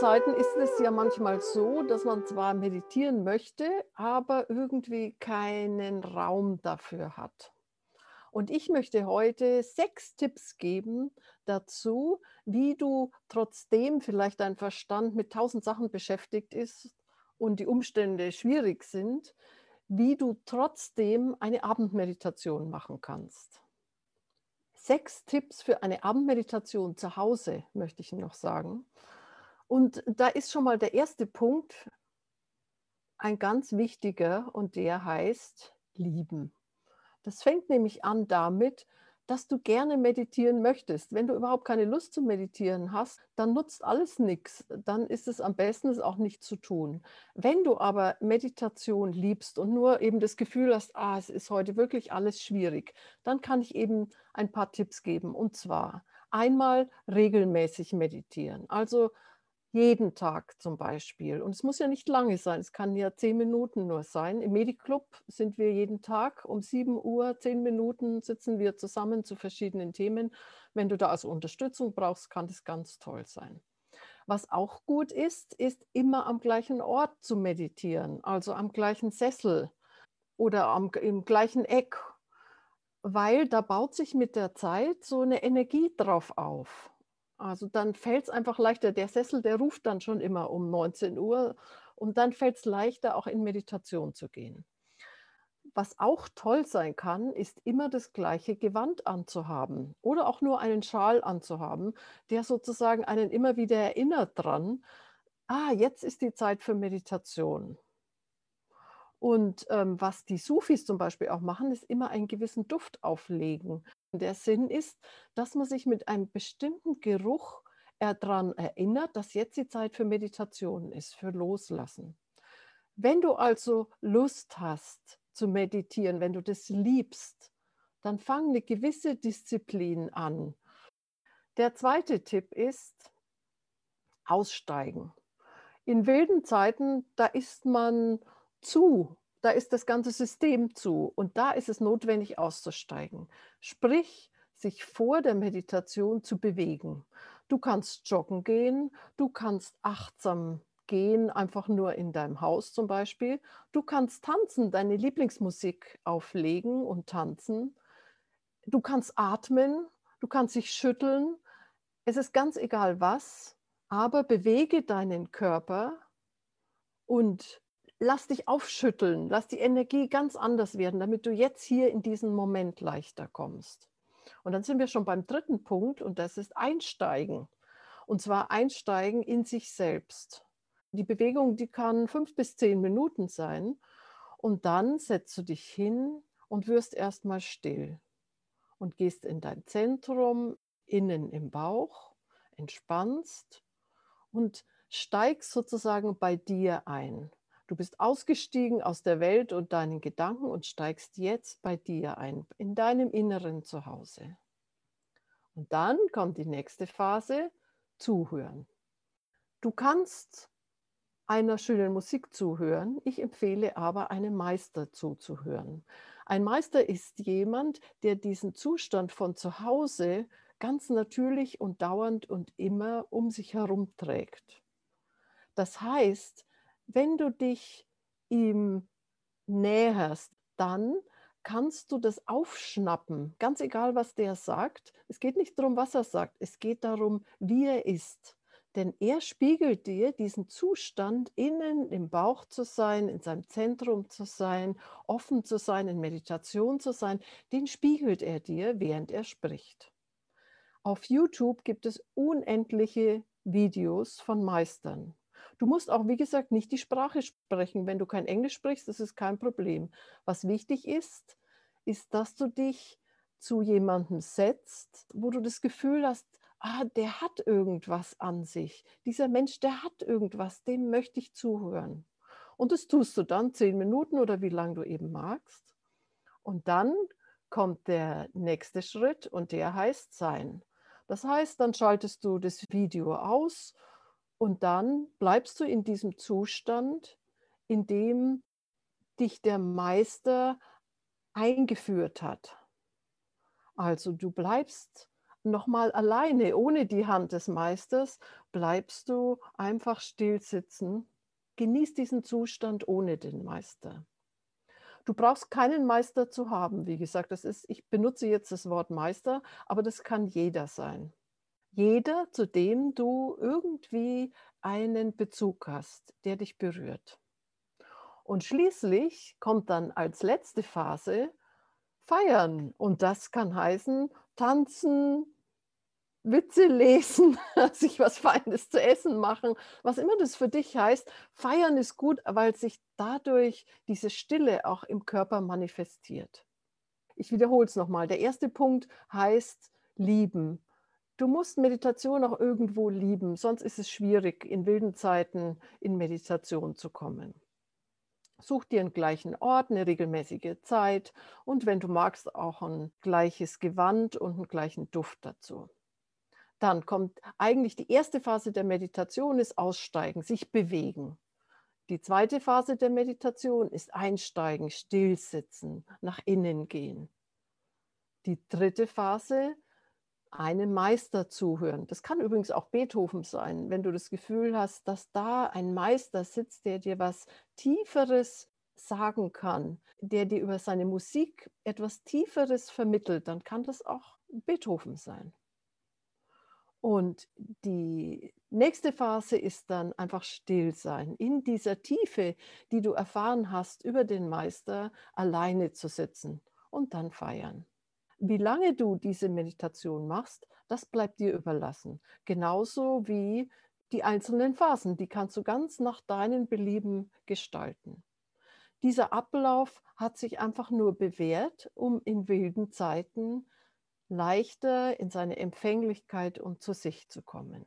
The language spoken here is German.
Zeiten ist es ja manchmal so, dass man zwar meditieren möchte, aber irgendwie keinen Raum dafür hat. Und ich möchte heute sechs Tipps geben dazu, wie du trotzdem vielleicht dein Verstand mit tausend Sachen beschäftigt ist und die Umstände schwierig sind, wie du trotzdem eine Abendmeditation machen kannst. Sechs Tipps für eine Abendmeditation zu Hause, möchte ich noch sagen. Und da ist schon mal der erste Punkt ein ganz wichtiger und der heißt lieben. Das fängt nämlich an damit, dass du gerne meditieren möchtest. Wenn du überhaupt keine Lust zu meditieren hast, dann nutzt alles nichts. Dann ist es am besten, es auch nicht zu tun. Wenn du aber Meditation liebst und nur eben das Gefühl hast, ah, es ist heute wirklich alles schwierig, dann kann ich eben ein paar Tipps geben. Und zwar einmal regelmäßig meditieren. Also jeden Tag zum Beispiel. Und es muss ja nicht lange sein, es kann ja zehn Minuten nur sein. Im Mediclub sind wir jeden Tag um 7 Uhr, zehn Minuten sitzen wir zusammen zu verschiedenen Themen. Wenn du da also Unterstützung brauchst, kann das ganz toll sein. Was auch gut ist, ist immer am gleichen Ort zu meditieren, also am gleichen Sessel oder am, im gleichen Eck, weil da baut sich mit der Zeit so eine Energie drauf auf. Also dann fällt es einfach leichter. Der Sessel, der ruft dann schon immer um 19 Uhr und dann fällt es leichter, auch in Meditation zu gehen. Was auch toll sein kann, ist immer das gleiche Gewand anzuhaben oder auch nur einen Schal anzuhaben, der sozusagen einen immer wieder erinnert dran, ah, jetzt ist die Zeit für Meditation. Und ähm, was die Sufis zum Beispiel auch machen, ist immer einen gewissen Duft auflegen. Der Sinn ist, dass man sich mit einem bestimmten Geruch daran erinnert, dass jetzt die Zeit für Meditation ist, für Loslassen. Wenn du also Lust hast zu meditieren, wenn du das liebst, dann fang eine gewisse Disziplin an. Der zweite Tipp ist aussteigen. In wilden Zeiten, da ist man zu da ist das ganze System zu und da ist es notwendig auszusteigen. Sprich, sich vor der Meditation zu bewegen. Du kannst joggen gehen, du kannst achtsam gehen, einfach nur in deinem Haus zum Beispiel. Du kannst tanzen, deine Lieblingsmusik auflegen und tanzen. Du kannst atmen, du kannst dich schütteln. Es ist ganz egal was, aber bewege deinen Körper und lass dich aufschütteln, lass die Energie ganz anders werden, damit du jetzt hier in diesen Moment leichter kommst. Und dann sind wir schon beim dritten Punkt und das ist Einsteigen. Und zwar Einsteigen in sich selbst. Die Bewegung, die kann fünf bis zehn Minuten sein. Und dann setzt du dich hin und wirst erstmal still und gehst in dein Zentrum, innen im Bauch, entspannst und steigst sozusagen bei dir ein. Du bist ausgestiegen aus der Welt und deinen Gedanken und steigst jetzt bei dir ein, in deinem inneren Zuhause. Und dann kommt die nächste Phase, zuhören. Du kannst einer schönen Musik zuhören. Ich empfehle aber, einem Meister zuzuhören. Ein Meister ist jemand, der diesen Zustand von zu Hause ganz natürlich und dauernd und immer um sich herum trägt. Das heißt, wenn du dich ihm näherst, dann kannst du das aufschnappen, ganz egal, was der sagt. Es geht nicht darum, was er sagt, es geht darum, wie er ist. Denn er spiegelt dir diesen Zustand, innen im Bauch zu sein, in seinem Zentrum zu sein, offen zu sein, in Meditation zu sein, den spiegelt er dir, während er spricht. Auf YouTube gibt es unendliche Videos von Meistern. Du musst auch, wie gesagt, nicht die Sprache sprechen. Wenn du kein Englisch sprichst, das ist kein Problem. Was wichtig ist, ist, dass du dich zu jemandem setzt, wo du das Gefühl hast, ah, der hat irgendwas an sich. Dieser Mensch, der hat irgendwas, dem möchte ich zuhören. Und das tust du dann zehn Minuten oder wie lange du eben magst. Und dann kommt der nächste Schritt und der heißt Sein. Das heißt, dann schaltest du das Video aus und dann bleibst du in diesem Zustand, in dem dich der Meister eingeführt hat. Also du bleibst nochmal alleine, ohne die Hand des Meisters, bleibst du einfach still sitzen. Genieß diesen Zustand ohne den Meister. Du brauchst keinen Meister zu haben. Wie gesagt, das ist, ich benutze jetzt das Wort Meister, aber das kann jeder sein. Jeder, zu dem du irgendwie einen Bezug hast, der dich berührt. Und schließlich kommt dann als letzte Phase Feiern. Und das kann heißen, tanzen, Witze lesen, sich was Feines zu essen machen, was immer das für dich heißt. Feiern ist gut, weil sich dadurch diese Stille auch im Körper manifestiert. Ich wiederhole es nochmal. Der erste Punkt heißt lieben. Du musst Meditation auch irgendwo lieben, sonst ist es schwierig, in wilden Zeiten in Meditation zu kommen. Such dir einen gleichen Ort, eine regelmäßige Zeit und wenn du magst, auch ein gleiches Gewand und einen gleichen Duft dazu. Dann kommt eigentlich die erste Phase der Meditation ist Aussteigen, sich bewegen. Die zweite Phase der Meditation ist Einsteigen, stillsitzen, nach innen gehen. Die dritte Phase, einem Meister zuhören. Das kann übrigens auch Beethoven sein, wenn du das Gefühl hast, dass da ein Meister sitzt, der dir was Tieferes sagen kann, der dir über seine Musik etwas Tieferes vermittelt, dann kann das auch Beethoven sein. Und die nächste Phase ist dann einfach still sein, in dieser Tiefe, die du erfahren hast, über den Meister alleine zu sitzen und dann feiern. Wie lange du diese Meditation machst, das bleibt dir überlassen. Genauso wie die einzelnen Phasen, die kannst du ganz nach deinen Belieben gestalten. Dieser Ablauf hat sich einfach nur bewährt, um in wilden Zeiten leichter in seine Empfänglichkeit und zu sich zu kommen.